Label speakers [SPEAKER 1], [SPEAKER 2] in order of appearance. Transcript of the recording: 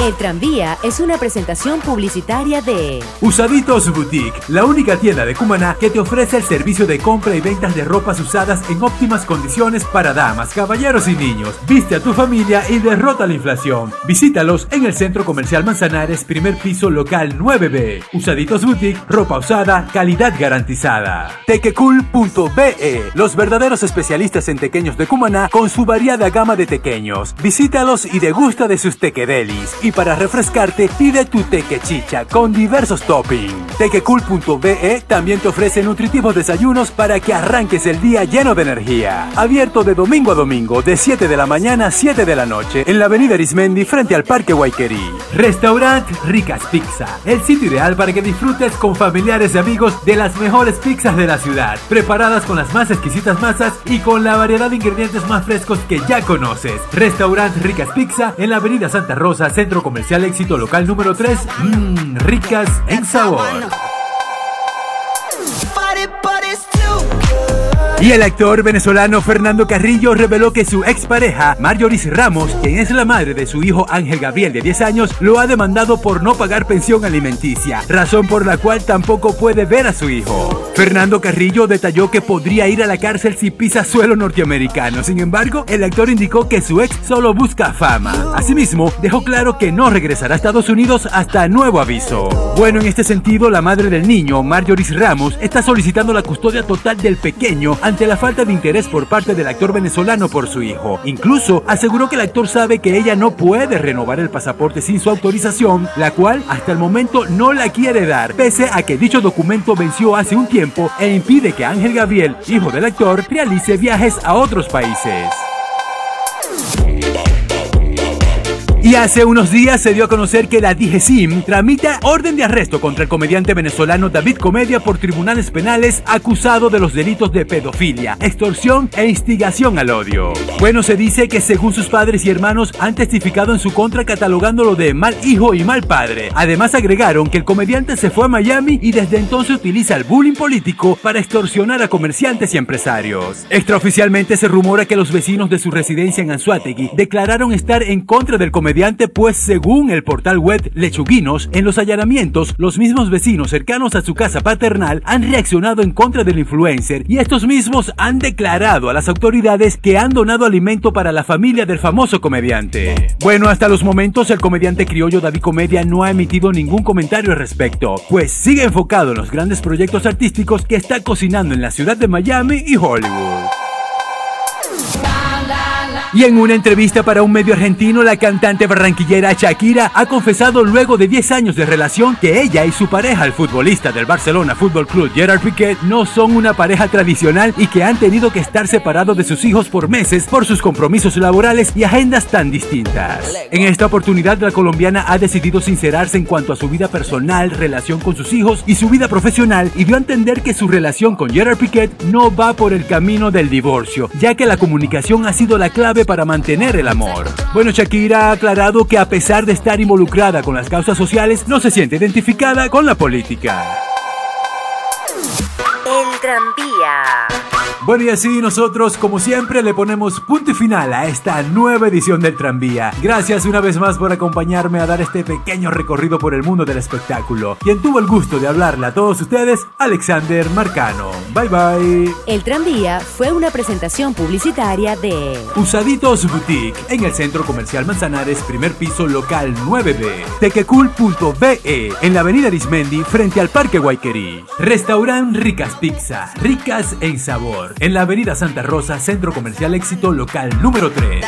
[SPEAKER 1] El tranvía es una presentación publicitaria de
[SPEAKER 2] Usaditos Boutique, la única tienda de Cumaná que te ofrece el servicio de compra y ventas de ropas usadas en óptimas condiciones para damas, caballeros y niños. Viste a tu familia y derrota la inflación. Visítalos en el Centro Comercial Manzanares, primer piso local 9B. Usaditos Boutique, ropa usada, calidad garantizada. Tequecool.be, los verdaderos especialistas en tequeños de Cumaná con su variada gama de tequeños. Visítalos y degusta de sus tequedelis. Y para refrescarte, pide tu teque chicha con diversos toppings. Tequecool.be también te ofrece nutritivos desayunos para que arranques el día lleno de energía. Abierto de domingo a domingo, de 7 de la mañana a 7 de la noche, en la avenida Arismendi frente al Parque Guayquerí. Restaurant Ricas Pizza, el sitio ideal para que disfrutes con familiares y amigos de las mejores pizzas de la ciudad, preparadas con las más exquisitas masas y con la variedad de ingredientes más frescos que ya conoces. Restaurant Ricas Pizza en la avenida Santa Rosa, Centro Comercial Éxito Local número 3, mmm, ricas en sabor. Y el actor venezolano Fernando Carrillo reveló que su expareja, Marjoris Ramos, quien es la madre de su hijo Ángel Gabriel de 10 años, lo ha demandado por no pagar pensión alimenticia, razón por la cual tampoco puede ver a su hijo. Fernando Carrillo detalló que podría ir a la cárcel si pisa suelo norteamericano. Sin embargo, el actor indicó que su ex solo busca fama. Asimismo, dejó claro que no regresará a Estados Unidos hasta nuevo aviso. Bueno, en este sentido, la madre del niño, Marjoris Ramos, está solicitando la custodia total del pequeño ante la falta de interés por parte del actor venezolano por su hijo. Incluso aseguró que el actor sabe que ella no puede renovar el pasaporte sin su autorización, la cual hasta el momento no la quiere dar, pese a que dicho documento venció hace un tiempo e impide que Ángel Gabriel, hijo del actor, realice viajes a otros países. Y hace unos días se dio a conocer que la DGCIM tramita orden de arresto contra el comediante venezolano David Comedia por tribunales penales acusado de los delitos de pedofilia, extorsión e instigación al odio. Bueno, se dice que según sus padres y hermanos han testificado en su contra catalogándolo de mal hijo y mal padre. Además agregaron que el comediante se fue a Miami y desde entonces utiliza el bullying político para extorsionar a comerciantes y empresarios. Extraoficialmente se rumora que los vecinos de su residencia en Anzuategui declararon estar en contra del comediante pues según el portal web Lechuguinos, en los allanamientos, los mismos vecinos cercanos a su casa paternal han reaccionado en contra del influencer y estos mismos han declarado a las autoridades que han donado alimento para la familia del famoso comediante. Bueno, hasta los momentos el comediante criollo David Comedia no ha emitido ningún comentario al respecto, pues sigue enfocado en los grandes proyectos artísticos que está cocinando en la ciudad de Miami y Hollywood. Y en una entrevista para un medio argentino, la cantante barranquillera Shakira ha confesado luego de 10 años de relación que ella y su pareja, el futbolista del Barcelona Fútbol Club Gerard Piqué, no son una pareja tradicional y que han tenido que estar separados de sus hijos por meses por sus compromisos laborales y agendas tan distintas. En esta oportunidad, la colombiana ha decidido sincerarse en cuanto a su vida personal, relación con sus hijos y su vida profesional y dio a entender que su relación con Gerard Piqué no va por el camino del divorcio, ya que la comunicación ha sido la clave para mantener el amor. Bueno, Shakira ha aclarado que a pesar de estar involucrada con las causas sociales, no se siente identificada con la política.
[SPEAKER 1] Tranvía.
[SPEAKER 2] Bueno, y así nosotros, como siempre, le ponemos punto y final a esta nueva edición del tranvía. Gracias una vez más por acompañarme a dar este pequeño recorrido por el mundo del espectáculo. Quien tuvo el gusto de hablarle a todos ustedes, Alexander Marcano. Bye bye.
[SPEAKER 1] El tranvía fue una presentación publicitaria de
[SPEAKER 2] Usaditos Boutique en el Centro Comercial Manzanares, primer piso local 9B. Tequecool.be en la avenida Arismendi frente al Parque Guayquerí. Restaurant Ricas Ricas en sabor en la avenida Santa Rosa, Centro Comercial Éxito Local número 3.